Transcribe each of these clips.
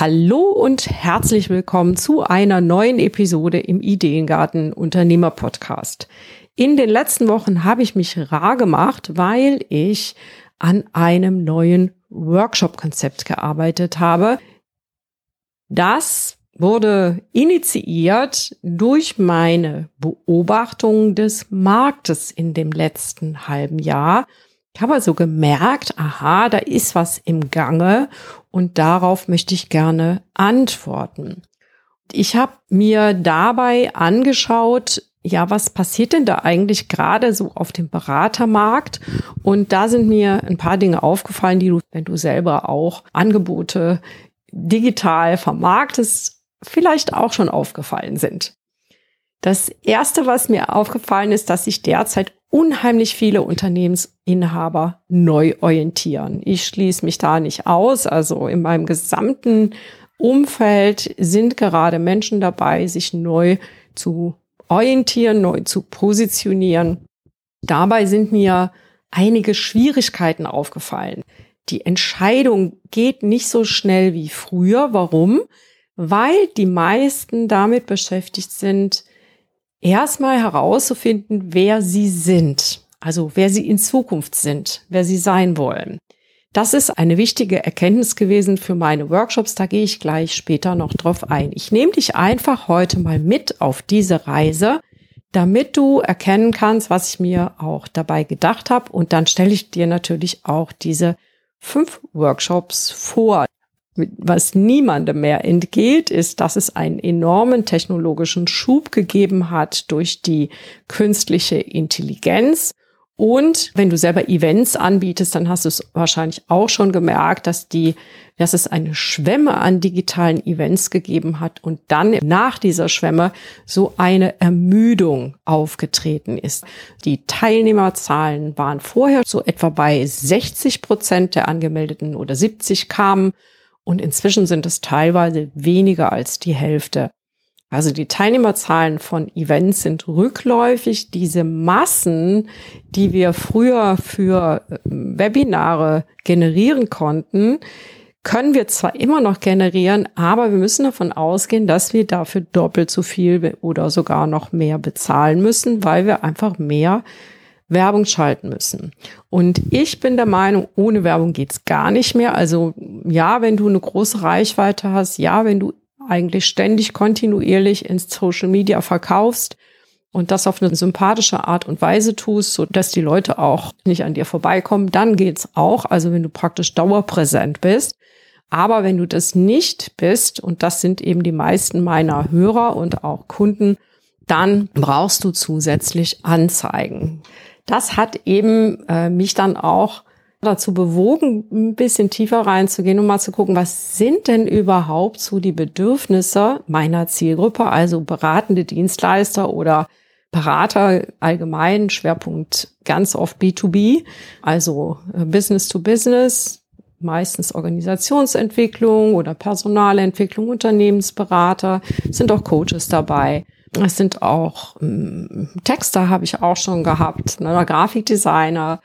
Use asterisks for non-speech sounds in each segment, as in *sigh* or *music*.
Hallo und herzlich willkommen zu einer neuen Episode im Ideengarten Unternehmer Podcast. In den letzten Wochen habe ich mich rar gemacht, weil ich an einem neuen Workshop-Konzept gearbeitet habe. Das wurde initiiert durch meine Beobachtung des Marktes in dem letzten halben Jahr ich habe also gemerkt, aha, da ist was im Gange und darauf möchte ich gerne antworten. Ich habe mir dabei angeschaut, ja, was passiert denn da eigentlich gerade so auf dem Beratermarkt? Und da sind mir ein paar Dinge aufgefallen, die du, wenn du selber auch Angebote digital vermarktest, vielleicht auch schon aufgefallen sind. Das erste, was mir aufgefallen ist, dass sich derzeit unheimlich viele Unternehmensinhaber neu orientieren. Ich schließe mich da nicht aus. Also in meinem gesamten Umfeld sind gerade Menschen dabei, sich neu zu orientieren, neu zu positionieren. Dabei sind mir einige Schwierigkeiten aufgefallen. Die Entscheidung geht nicht so schnell wie früher. Warum? Weil die meisten damit beschäftigt sind, erstmal herauszufinden, wer sie sind, also wer sie in Zukunft sind, wer sie sein wollen. Das ist eine wichtige Erkenntnis gewesen für meine Workshops. Da gehe ich gleich später noch drauf ein. Ich nehme dich einfach heute mal mit auf diese Reise, damit du erkennen kannst, was ich mir auch dabei gedacht habe. Und dann stelle ich dir natürlich auch diese fünf Workshops vor was niemandem mehr entgeht, ist, dass es einen enormen technologischen Schub gegeben hat durch die künstliche Intelligenz. Und wenn du selber Events anbietest, dann hast du es wahrscheinlich auch schon gemerkt, dass die, dass es eine Schwemme an digitalen Events gegeben hat und dann nach dieser Schwemme so eine Ermüdung aufgetreten ist. Die Teilnehmerzahlen waren vorher so etwa bei 60 Prozent der Angemeldeten oder 70 kamen und inzwischen sind es teilweise weniger als die Hälfte. Also die Teilnehmerzahlen von Events sind rückläufig. Diese Massen, die wir früher für ähm, Webinare generieren konnten, können wir zwar immer noch generieren, aber wir müssen davon ausgehen, dass wir dafür doppelt so viel oder sogar noch mehr bezahlen müssen, weil wir einfach mehr Werbung schalten müssen. Und ich bin der Meinung, ohne Werbung geht's gar nicht mehr. Also ja, wenn du eine große Reichweite hast, ja, wenn du eigentlich ständig kontinuierlich ins Social Media verkaufst und das auf eine sympathische Art und Weise tust, so dass die Leute auch nicht an dir vorbeikommen, dann geht's auch. Also wenn du praktisch dauerpräsent bist. Aber wenn du das nicht bist, und das sind eben die meisten meiner Hörer und auch Kunden, dann brauchst du zusätzlich Anzeigen das hat eben äh, mich dann auch dazu bewogen, ein bisschen tiefer reinzugehen und mal zu gucken, was sind denn überhaupt so die Bedürfnisse meiner Zielgruppe, also beratende Dienstleister oder Berater allgemein, Schwerpunkt ganz oft B2B, also äh, Business to Business, meistens Organisationsentwicklung oder Personalentwicklung, Unternehmensberater, sind auch Coaches dabei. Es sind auch ähm, Texter habe ich auch schon gehabt, ne, Grafikdesigner,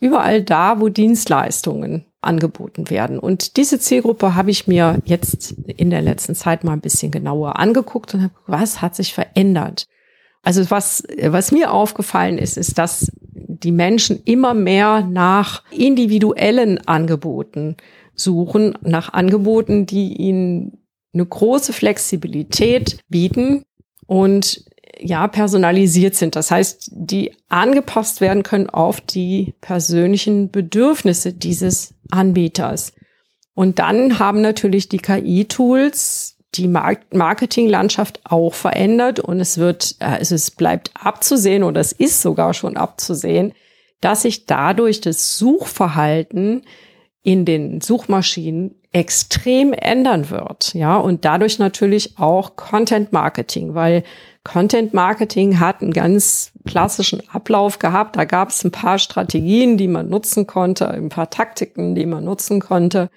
überall da, wo Dienstleistungen angeboten werden. Und diese Zielgruppe habe ich mir jetzt in der letzten Zeit mal ein bisschen genauer angeguckt und habe, was hat sich verändert? Also was, was mir aufgefallen ist, ist, dass die Menschen immer mehr nach individuellen Angeboten suchen, nach Angeboten, die ihnen eine große Flexibilität bieten, und ja, personalisiert sind. Das heißt, die angepasst werden können auf die persönlichen Bedürfnisse dieses Anbieters. Und dann haben natürlich die KI-Tools die Marketinglandschaft auch verändert und es wird, also es bleibt abzusehen oder es ist sogar schon abzusehen, dass sich dadurch das Suchverhalten in den Suchmaschinen extrem ändern wird. Ja, und dadurch natürlich auch Content Marketing, weil Content Marketing hat einen ganz klassischen Ablauf gehabt. Da gab es ein paar Strategien, die man nutzen konnte, ein paar Taktiken, die man nutzen konnte.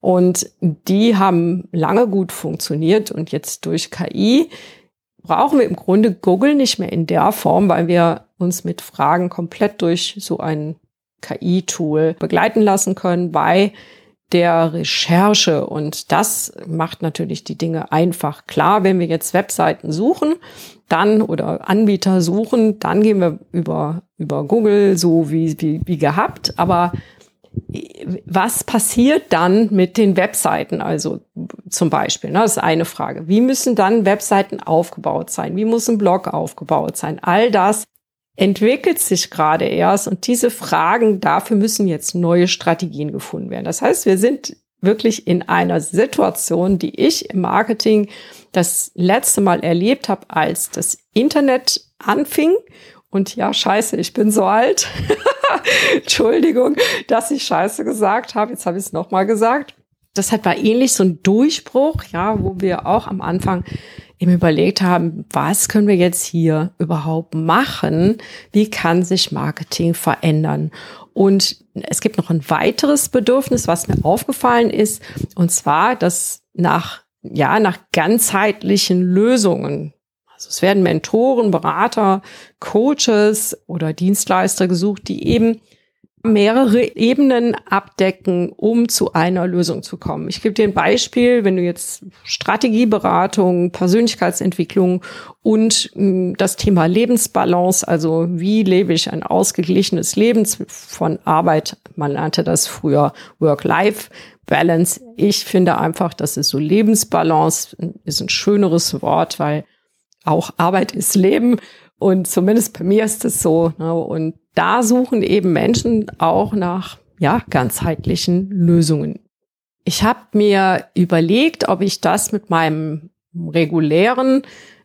Und die haben lange gut funktioniert. Und jetzt durch KI brauchen wir im Grunde Google nicht mehr in der Form, weil wir uns mit Fragen komplett durch so ein KI-Tool begleiten lassen können bei der Recherche. Und das macht natürlich die Dinge einfach. Klar, wenn wir jetzt Webseiten suchen, dann oder Anbieter suchen, dann gehen wir über, über Google, so wie, wie, wie gehabt. Aber was passiert dann mit den Webseiten? Also zum Beispiel, ne, das ist eine Frage. Wie müssen dann Webseiten aufgebaut sein? Wie muss ein Blog aufgebaut sein? All das entwickelt sich gerade erst und diese Fragen, dafür müssen jetzt neue Strategien gefunden werden. Das heißt, wir sind wirklich in einer Situation, die ich im Marketing das letzte Mal erlebt habe, als das Internet anfing. Und ja, scheiße, ich bin so alt. *laughs* Entschuldigung, dass ich scheiße gesagt habe. Jetzt habe ich es nochmal gesagt. Das hat war ähnlich so ein Durchbruch, ja, wo wir auch am Anfang eben überlegt haben, was können wir jetzt hier überhaupt machen? Wie kann sich Marketing verändern? Und es gibt noch ein weiteres Bedürfnis, was mir aufgefallen ist, und zwar, dass nach, ja, nach ganzheitlichen Lösungen also es werden Mentoren, Berater, Coaches oder Dienstleister gesucht, die eben mehrere Ebenen abdecken, um zu einer Lösung zu kommen. Ich gebe dir ein Beispiel, wenn du jetzt Strategieberatung, Persönlichkeitsentwicklung und hm, das Thema Lebensbalance, also wie lebe ich ein ausgeglichenes Leben von Arbeit, man nannte das früher Work-Life-Balance. Ich finde einfach, das ist so Lebensbalance, ist ein schöneres Wort, weil auch Arbeit ist Leben. Und zumindest bei mir ist es so. Ne? Und da suchen eben Menschen auch nach ja, ganzheitlichen Lösungen. Ich habe mir überlegt, ob ich das mit meinem regulären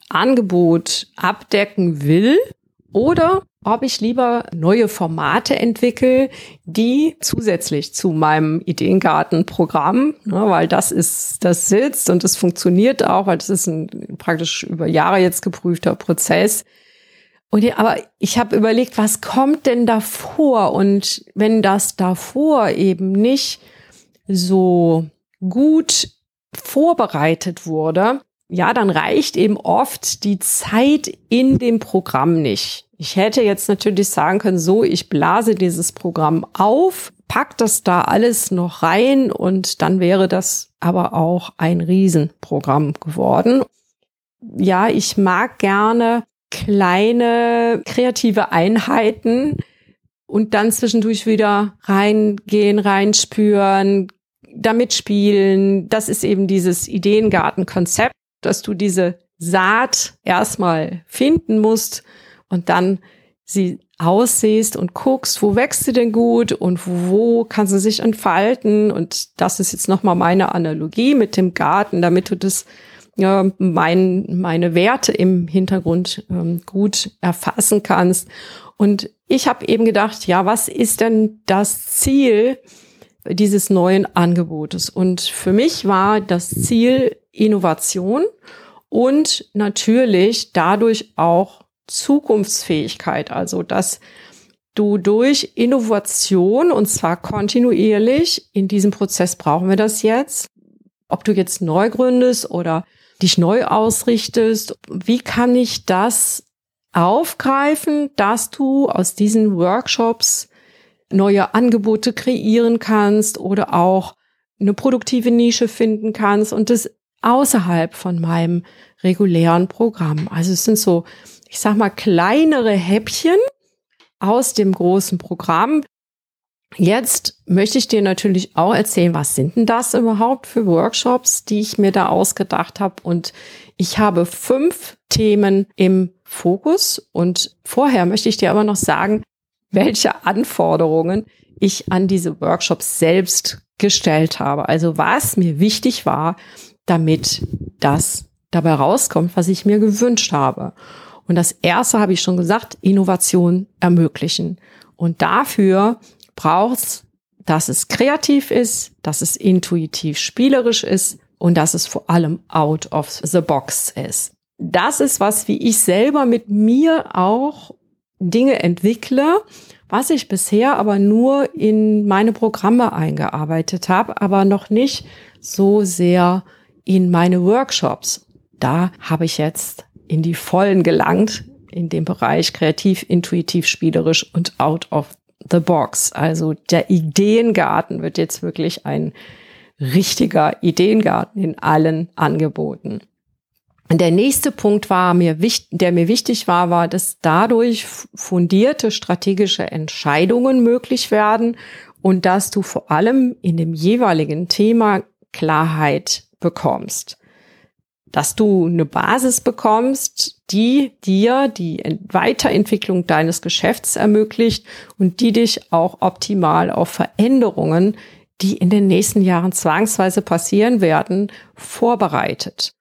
Angebot abdecken will oder ob ich lieber neue Formate entwickle, die zusätzlich zu meinem Ideengartenprogramm, ne, weil das ist, das sitzt und das funktioniert auch, weil das ist ein praktisch über Jahre jetzt geprüfter Prozess, und ja, aber ich habe überlegt, was kommt denn davor? Und wenn das davor eben nicht so gut vorbereitet wurde, ja, dann reicht eben oft die Zeit in dem Programm nicht. Ich hätte jetzt natürlich sagen können, so, ich blase dieses Programm auf, pack das da alles noch rein und dann wäre das aber auch ein Riesenprogramm geworden. Ja, ich mag gerne kleine kreative Einheiten und dann zwischendurch wieder reingehen, reinspüren, damit spielen. Das ist eben dieses Ideengartenkonzept, dass du diese Saat erstmal finden musst und dann sie aussiehst und guckst, wo wächst sie denn gut und wo kann sie sich entfalten. Und das ist jetzt nochmal meine Analogie mit dem Garten, damit du das ja, mein, meine Werte im Hintergrund ähm, gut erfassen kannst. Und ich habe eben gedacht, ja, was ist denn das Ziel dieses neuen Angebotes? Und für mich war das Ziel Innovation und natürlich dadurch auch Zukunftsfähigkeit. Also, dass du durch Innovation und zwar kontinuierlich, in diesem Prozess brauchen wir das jetzt, ob du jetzt neu gründest oder dich neu ausrichtest. Wie kann ich das aufgreifen, dass du aus diesen Workshops neue Angebote kreieren kannst oder auch eine produktive Nische finden kannst und das außerhalb von meinem regulären Programm. Also es sind so, ich sag mal, kleinere Häppchen aus dem großen Programm, Jetzt möchte ich dir natürlich auch erzählen, was sind denn das überhaupt für Workshops, die ich mir da ausgedacht habe. Und ich habe fünf Themen im Fokus. Und vorher möchte ich dir aber noch sagen, welche Anforderungen ich an diese Workshops selbst gestellt habe. Also was mir wichtig war, damit das dabei rauskommt, was ich mir gewünscht habe. Und das erste habe ich schon gesagt, Innovation ermöglichen. Und dafür braucht's, dass es kreativ ist, dass es intuitiv spielerisch ist und dass es vor allem out of the box ist. das ist was, wie ich selber mit mir auch Dinge entwickle, was ich bisher aber nur in meine Programme eingearbeitet habe, aber noch nicht so sehr in meine Workshops. Da habe ich jetzt in die Vollen gelangt in dem Bereich kreativ, intuitiv, spielerisch und out of the box. Also der Ideengarten wird jetzt wirklich ein richtiger Ideengarten in allen Angeboten. Und der nächste Punkt war mir wichtig, der mir wichtig war, war, dass dadurch fundierte strategische Entscheidungen möglich werden und dass du vor allem in dem jeweiligen Thema Klarheit bekommst. Dass du eine Basis bekommst, die dir die Weiterentwicklung deines Geschäfts ermöglicht und die dich auch optimal auf Veränderungen, die in den nächsten Jahren zwangsweise passieren werden, vorbereitet.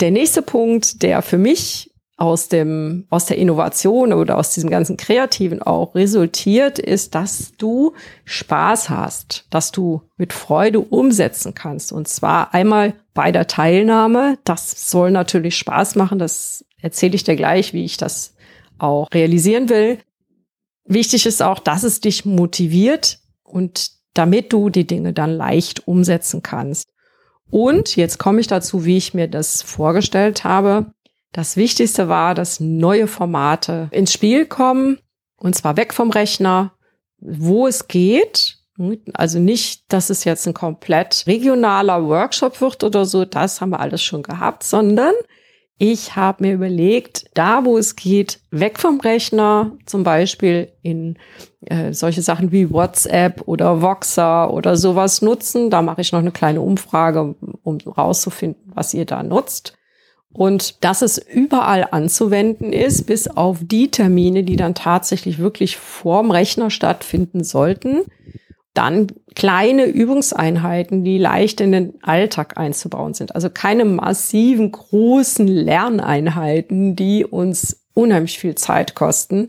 Der nächste Punkt, der für mich aus dem, aus der Innovation oder aus diesem ganzen Kreativen auch resultiert, ist, dass du Spaß hast, dass du mit Freude umsetzen kannst. Und zwar einmal bei der Teilnahme. Das soll natürlich Spaß machen. Das erzähle ich dir gleich, wie ich das auch realisieren will. Wichtig ist auch, dass es dich motiviert und damit du die Dinge dann leicht umsetzen kannst. Und jetzt komme ich dazu, wie ich mir das vorgestellt habe. Das Wichtigste war, dass neue Formate ins Spiel kommen, und zwar weg vom Rechner, wo es geht. Also nicht, dass es jetzt ein komplett regionaler Workshop wird oder so, das haben wir alles schon gehabt, sondern ich habe mir überlegt, da wo es geht, weg vom Rechner, zum Beispiel in äh, solche Sachen wie WhatsApp oder Voxer oder sowas nutzen. Da mache ich noch eine kleine Umfrage, um rauszufinden, was ihr da nutzt. Und dass es überall anzuwenden ist, bis auf die Termine, die dann tatsächlich wirklich vorm Rechner stattfinden sollten. Dann kleine Übungseinheiten, die leicht in den Alltag einzubauen sind. Also keine massiven, großen Lerneinheiten, die uns unheimlich viel Zeit kosten,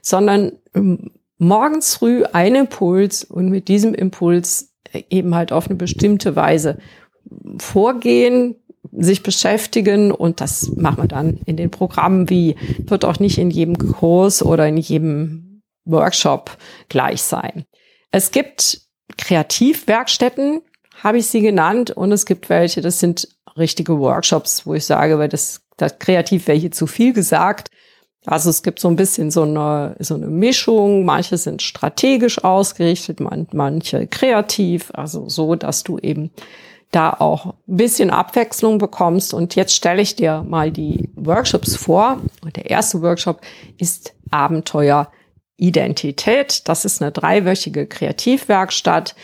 sondern ähm, morgens früh ein Impuls und mit diesem Impuls eben halt auf eine bestimmte Weise vorgehen, sich beschäftigen und das machen wir dann in den Programmen wie, wird auch nicht in jedem Kurs oder in jedem Workshop gleich sein. Es gibt Kreativwerkstätten, habe ich sie genannt, und es gibt welche, das sind richtige Workshops, wo ich sage, weil das, das kreativ wäre hier zu viel gesagt. Also es gibt so ein bisschen so eine, so eine Mischung. Manche sind strategisch ausgerichtet, man, manche kreativ. Also so, dass du eben da auch ein bisschen Abwechslung bekommst. Und jetzt stelle ich dir mal die Workshops vor. Und der erste Workshop ist Abenteuer Identität. Das ist eine dreiwöchige Kreativwerkstatt,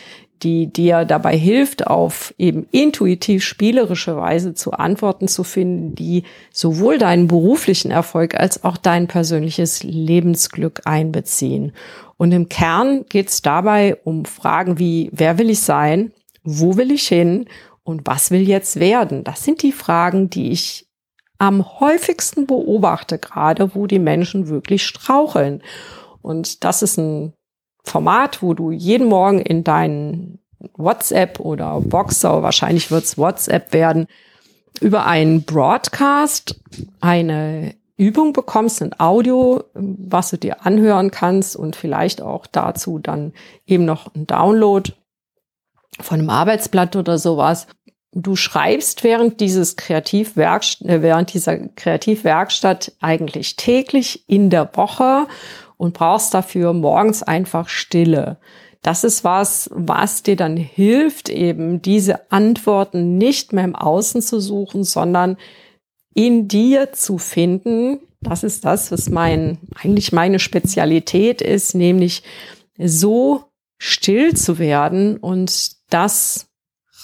die dir dabei hilft, auf eben intuitiv spielerische Weise zu Antworten zu finden, die sowohl deinen beruflichen Erfolg als auch dein persönliches Lebensglück einbeziehen. Und im Kern geht es dabei um Fragen wie, wer will ich sein? Wo will ich hin? Und was will jetzt werden? Das sind die Fragen, die ich am häufigsten beobachte, gerade wo die Menschen wirklich straucheln. Und das ist ein Format, wo du jeden Morgen in deinen WhatsApp oder Boxer, wahrscheinlich wird es WhatsApp werden, über einen Broadcast eine Übung bekommst, ein Audio, was du dir anhören kannst und vielleicht auch dazu dann eben noch ein Download von einem Arbeitsblatt oder sowas. Du schreibst während dieses Kreativwerkstatt, äh, während dieser Kreativwerkstatt eigentlich täglich in der Woche und brauchst dafür morgens einfach Stille. Das ist was, was dir dann hilft, eben diese Antworten nicht mehr im Außen zu suchen, sondern in dir zu finden. Das ist das, was mein, eigentlich meine Spezialität ist, nämlich so still zu werden und das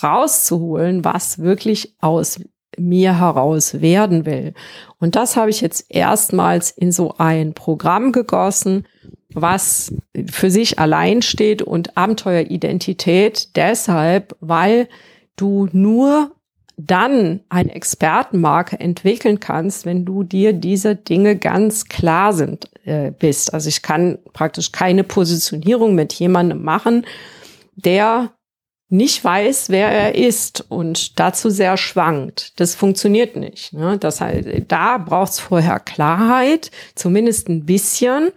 rauszuholen, was wirklich aus mir heraus werden will. Und das habe ich jetzt erstmals in so ein Programm gegossen, was für sich allein steht und Abenteueridentität deshalb, weil du nur dann eine Expertenmarke entwickeln kannst, wenn du dir diese Dinge ganz klar sind äh, bist. Also ich kann praktisch keine Positionierung mit jemandem machen, der nicht weiß, wer er ist und dazu sehr schwankt. Das funktioniert nicht. Ne? Das heißt, da braucht es vorher Klarheit, zumindest ein bisschen.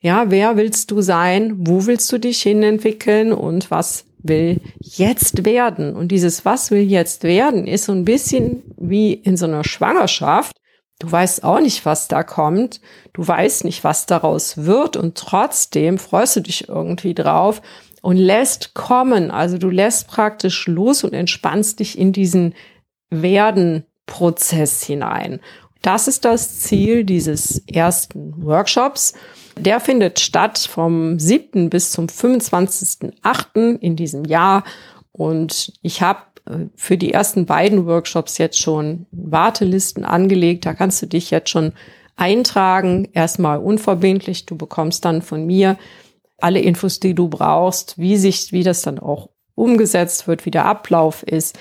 Ja, wer willst du sein? Wo willst du dich hinentwickeln? Und was will jetzt werden? Und dieses Was will jetzt werden ist so ein bisschen wie in so einer Schwangerschaft. Du weißt auch nicht, was da kommt. Du weißt nicht, was daraus wird. Und trotzdem freust du dich irgendwie drauf und lässt kommen. Also du lässt praktisch los und entspannst dich in diesen Werden-Prozess hinein. Das ist das Ziel dieses ersten Workshops. Der findet statt vom 7. bis zum 25.8. in diesem Jahr. Und ich habe äh, für die ersten beiden Workshops jetzt schon Wartelisten angelegt. Da kannst du dich jetzt schon eintragen. Erstmal unverbindlich. Du bekommst dann von mir alle Infos, die du brauchst, wie sich, wie das dann auch umgesetzt wird, wie der Ablauf ist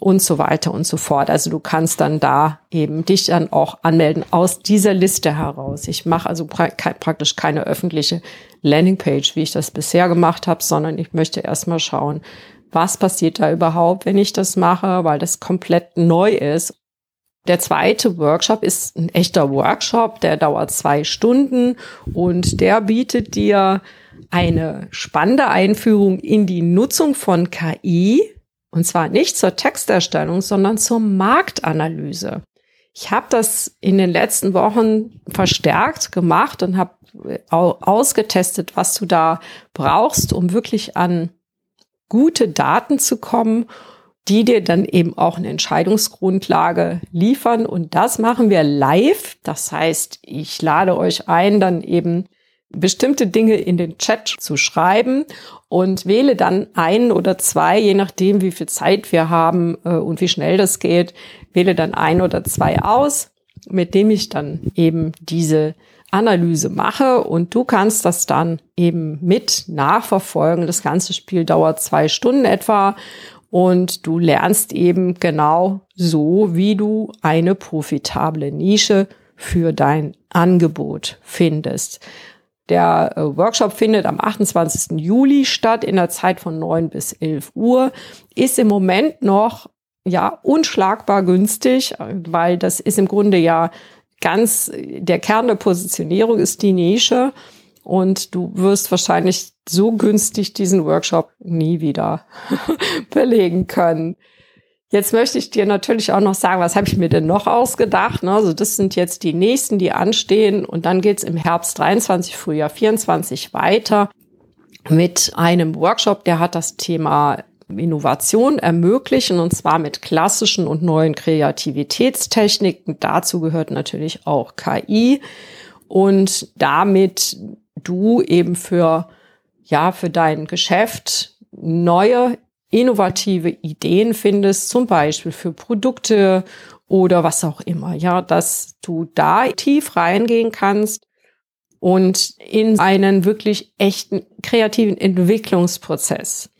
und so weiter und so fort. Also du kannst dann da eben dich dann auch anmelden aus dieser Liste heraus. Ich mache also pra praktisch keine öffentliche Landingpage, wie ich das bisher gemacht habe, sondern ich möchte erstmal schauen, was passiert da überhaupt, wenn ich das mache, weil das komplett neu ist. Der zweite Workshop ist ein echter Workshop, der dauert zwei Stunden und der bietet dir eine spannende Einführung in die Nutzung von KI und zwar nicht zur Texterstellung, sondern zur Marktanalyse. Ich habe das in den letzten Wochen verstärkt gemacht und habe ausgetestet, was du da brauchst, um wirklich an gute Daten zu kommen, die dir dann eben auch eine Entscheidungsgrundlage liefern. Und das machen wir live. Das heißt, ich lade euch ein, dann eben bestimmte Dinge in den Chat zu schreiben und wähle dann ein oder zwei, je nachdem, wie viel Zeit wir haben äh, und wie schnell das geht, wähle dann ein oder zwei aus, mit dem ich dann eben diese Analyse mache und du kannst das dann eben mit nachverfolgen. Das ganze Spiel dauert zwei Stunden etwa und du lernst eben genau so, wie du eine profitable Nische für dein Angebot findest. Der äh, Workshop findet am 28. Juli statt in der Zeit von 9 bis 11 Uhr. Ist im Moment noch ja unschlagbar günstig, weil das ist im Grunde ja ganz der Kern der Positionierung ist die Nische und du wirst wahrscheinlich so günstig diesen Workshop nie wieder *laughs* belegen können. Jetzt möchte ich dir natürlich auch noch sagen, was habe ich mir denn noch ausgedacht? Ne? Also das sind jetzt die nächsten, die anstehen. Und dann geht's im Herbst 23, Frühjahr 24 weiter mit einem Workshop, der hat das Thema Innovation ermöglichen und zwar mit klassischen und neuen Kreativitätstechniken. Dazu gehört natürlich auch KI und damit du eben für ja für dein Geschäft neue innovative Ideen findest, zum Beispiel für Produkte oder was auch immer, ja, dass du da tief reingehen kannst und in einen wirklich echten kreativen Entwicklungsprozess.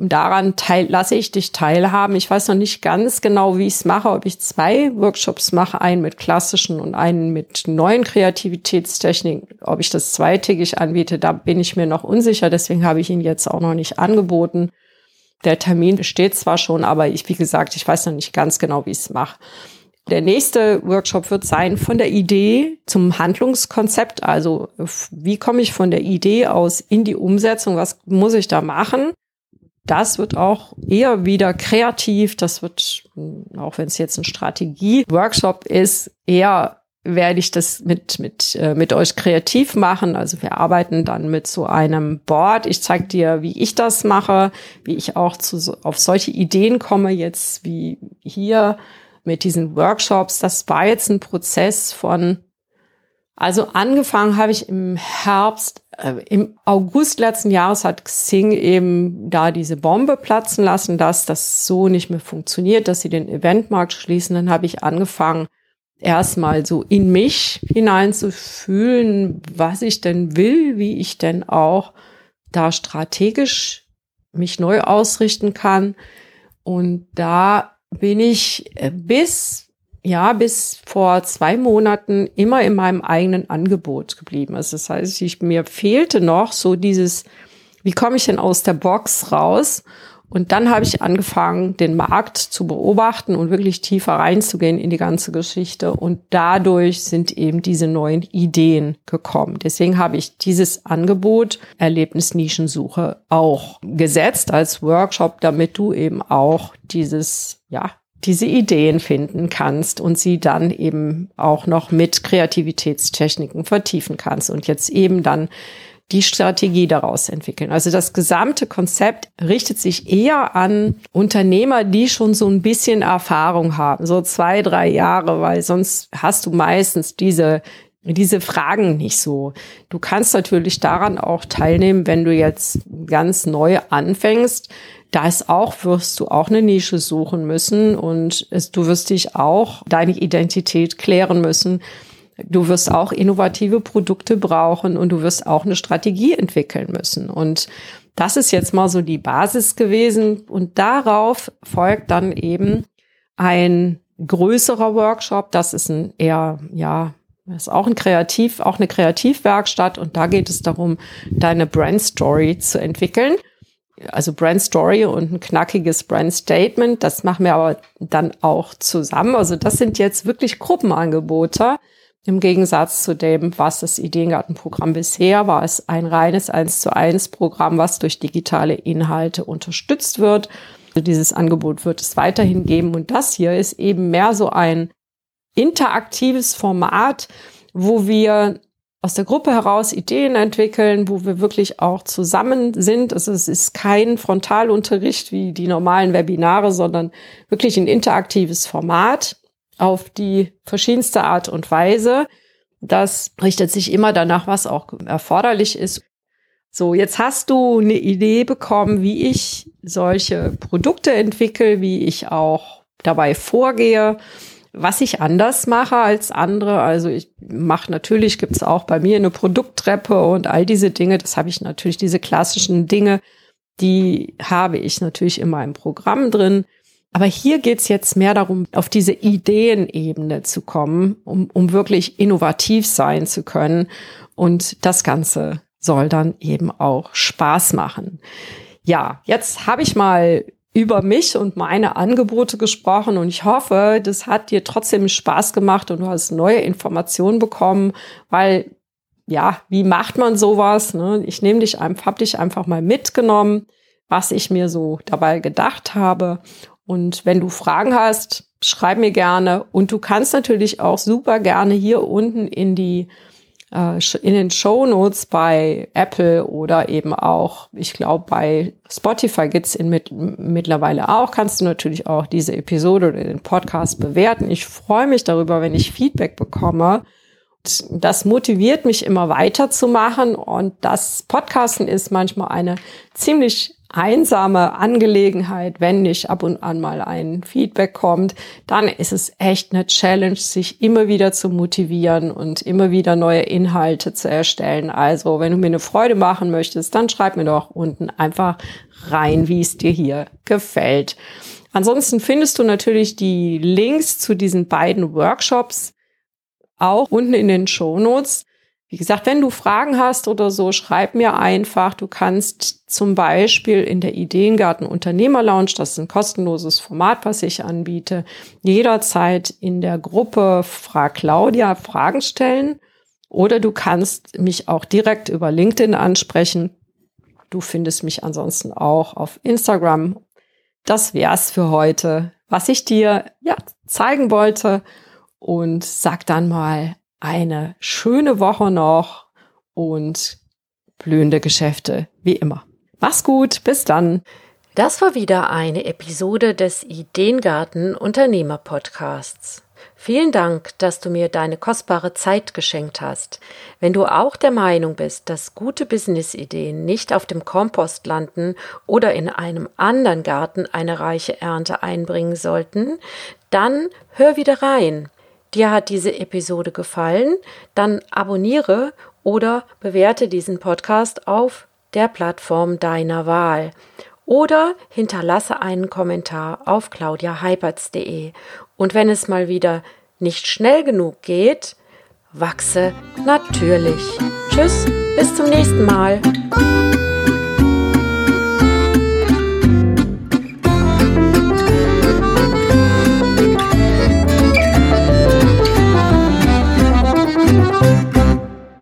Daran teil, lasse ich dich teilhaben. Ich weiß noch nicht ganz genau, wie ich es mache, ob ich zwei Workshops mache, einen mit klassischen und einen mit neuen Kreativitätstechniken. Ob ich das zweitägig anbiete, da bin ich mir noch unsicher. Deswegen habe ich ihn jetzt auch noch nicht angeboten. Der Termin besteht zwar schon, aber ich, wie gesagt, ich weiß noch nicht ganz genau, wie ich es mache. Der nächste Workshop wird sein von der Idee zum Handlungskonzept. Also wie komme ich von der Idee aus in die Umsetzung? Was muss ich da machen? Das wird auch eher wieder kreativ. Das wird, auch wenn es jetzt ein Strategie-Workshop ist, eher werde ich das mit, mit, äh, mit euch kreativ machen. Also wir arbeiten dann mit so einem Board. Ich zeige dir, wie ich das mache, wie ich auch zu, auf solche Ideen komme, jetzt wie hier mit diesen Workshops. Das war jetzt ein Prozess von, also angefangen habe ich im Herbst, äh, im August letzten Jahres hat Xing eben da diese Bombe platzen lassen, dass das so nicht mehr funktioniert, dass sie den Eventmarkt schließen. Dann habe ich angefangen, erstmal so in mich hineinzufühlen, was ich denn will, wie ich denn auch da strategisch mich neu ausrichten kann. Und da bin ich äh, bis, ja, bis vor zwei Monaten immer in meinem eigenen Angebot geblieben. Also das heißt, ich, mir fehlte noch so dieses, wie komme ich denn aus der Box raus? Und dann habe ich angefangen, den Markt zu beobachten und wirklich tiefer reinzugehen in die ganze Geschichte. Und dadurch sind eben diese neuen Ideen gekommen. Deswegen habe ich dieses Angebot Erlebnisnischensuche auch gesetzt als Workshop, damit du eben auch dieses, ja, diese Ideen finden kannst und sie dann eben auch noch mit Kreativitätstechniken vertiefen kannst und jetzt eben dann die Strategie daraus entwickeln. Also das gesamte Konzept richtet sich eher an Unternehmer, die schon so ein bisschen Erfahrung haben, so zwei, drei Jahre, weil sonst hast du meistens diese diese Fragen nicht so. Du kannst natürlich daran auch teilnehmen, wenn du jetzt ganz neu anfängst. Da ist auch, wirst du auch eine Nische suchen müssen und es, du wirst dich auch deine Identität klären müssen. Du wirst auch innovative Produkte brauchen und du wirst auch eine Strategie entwickeln müssen. Und das ist jetzt mal so die Basis gewesen. Und darauf folgt dann eben ein größerer Workshop. Das ist ein eher, ja, ist auch ein Kreativ, auch eine Kreativwerkstatt. Und da geht es darum, deine Brand Story zu entwickeln. Also Brand Story und ein knackiges Brand Statement. Das machen wir aber dann auch zusammen. Also das sind jetzt wirklich Gruppenangebote im Gegensatz zu dem, was das Ideengartenprogramm bisher war, ist ein reines 1 zu 1 Programm, was durch digitale Inhalte unterstützt wird. Also dieses Angebot wird es weiterhin geben. Und das hier ist eben mehr so ein interaktives Format, wo wir aus der Gruppe heraus Ideen entwickeln, wo wir wirklich auch zusammen sind. Also es ist kein Frontalunterricht wie die normalen Webinare, sondern wirklich ein interaktives Format auf die verschiedenste Art und Weise. Das richtet sich immer danach, was auch erforderlich ist. So, jetzt hast du eine Idee bekommen, wie ich solche Produkte entwickle, wie ich auch dabei vorgehe, was ich anders mache als andere. Also ich mache natürlich, gibt es auch bei mir eine Produkttreppe und all diese Dinge. Das habe ich natürlich, diese klassischen Dinge, die habe ich natürlich in meinem Programm drin. Aber hier geht's jetzt mehr darum, auf diese Ideenebene zu kommen, um, um wirklich innovativ sein zu können. Und das Ganze soll dann eben auch Spaß machen. Ja, jetzt habe ich mal über mich und meine Angebote gesprochen und ich hoffe, das hat dir trotzdem Spaß gemacht und du hast neue Informationen bekommen, weil ja, wie macht man sowas? Ne? Ich nehme dich einfach, habe dich einfach mal mitgenommen, was ich mir so dabei gedacht habe und wenn du Fragen hast, schreib mir gerne. Und du kannst natürlich auch super gerne hier unten in die äh, in den Show Notes bei Apple oder eben auch, ich glaube, bei Spotify gibt's in mit, mittlerweile auch, kannst du natürlich auch diese Episode oder den Podcast bewerten. Ich freue mich darüber, wenn ich Feedback bekomme. Das motiviert mich immer weiterzumachen und das Podcasten ist manchmal eine ziemlich einsame Angelegenheit, wenn nicht ab und an mal ein Feedback kommt, dann ist es echt eine Challenge, sich immer wieder zu motivieren und immer wieder neue Inhalte zu erstellen. Also, wenn du mir eine Freude machen möchtest, dann schreib mir doch unten einfach rein, wie es dir hier gefällt. Ansonsten findest du natürlich die Links zu diesen beiden Workshops auch unten in den Show Notes. Wie gesagt, wenn du Fragen hast oder so, schreib mir einfach. Du kannst zum Beispiel in der Ideengarten Unternehmer Lounge, das ist ein kostenloses Format, was ich anbiete, jederzeit in der Gruppe Frag Claudia Fragen stellen. Oder du kannst mich auch direkt über LinkedIn ansprechen. Du findest mich ansonsten auch auf Instagram. Das wär's für heute, was ich dir ja zeigen wollte. Und sag dann mal eine schöne Woche noch und blühende Geschäfte wie immer. Mach's gut, bis dann. Das war wieder eine Episode des Ideengarten Unternehmer Podcasts. Vielen Dank, dass du mir deine kostbare Zeit geschenkt hast. Wenn du auch der Meinung bist, dass gute Businessideen nicht auf dem Kompost landen oder in einem anderen Garten eine reiche Ernte einbringen sollten, dann hör wieder rein. Dir hat diese Episode gefallen, dann abonniere oder bewerte diesen Podcast auf der Plattform deiner Wahl oder hinterlasse einen Kommentar auf claudiaheipertz.de. Und wenn es mal wieder nicht schnell genug geht, wachse natürlich. Tschüss, bis zum nächsten Mal.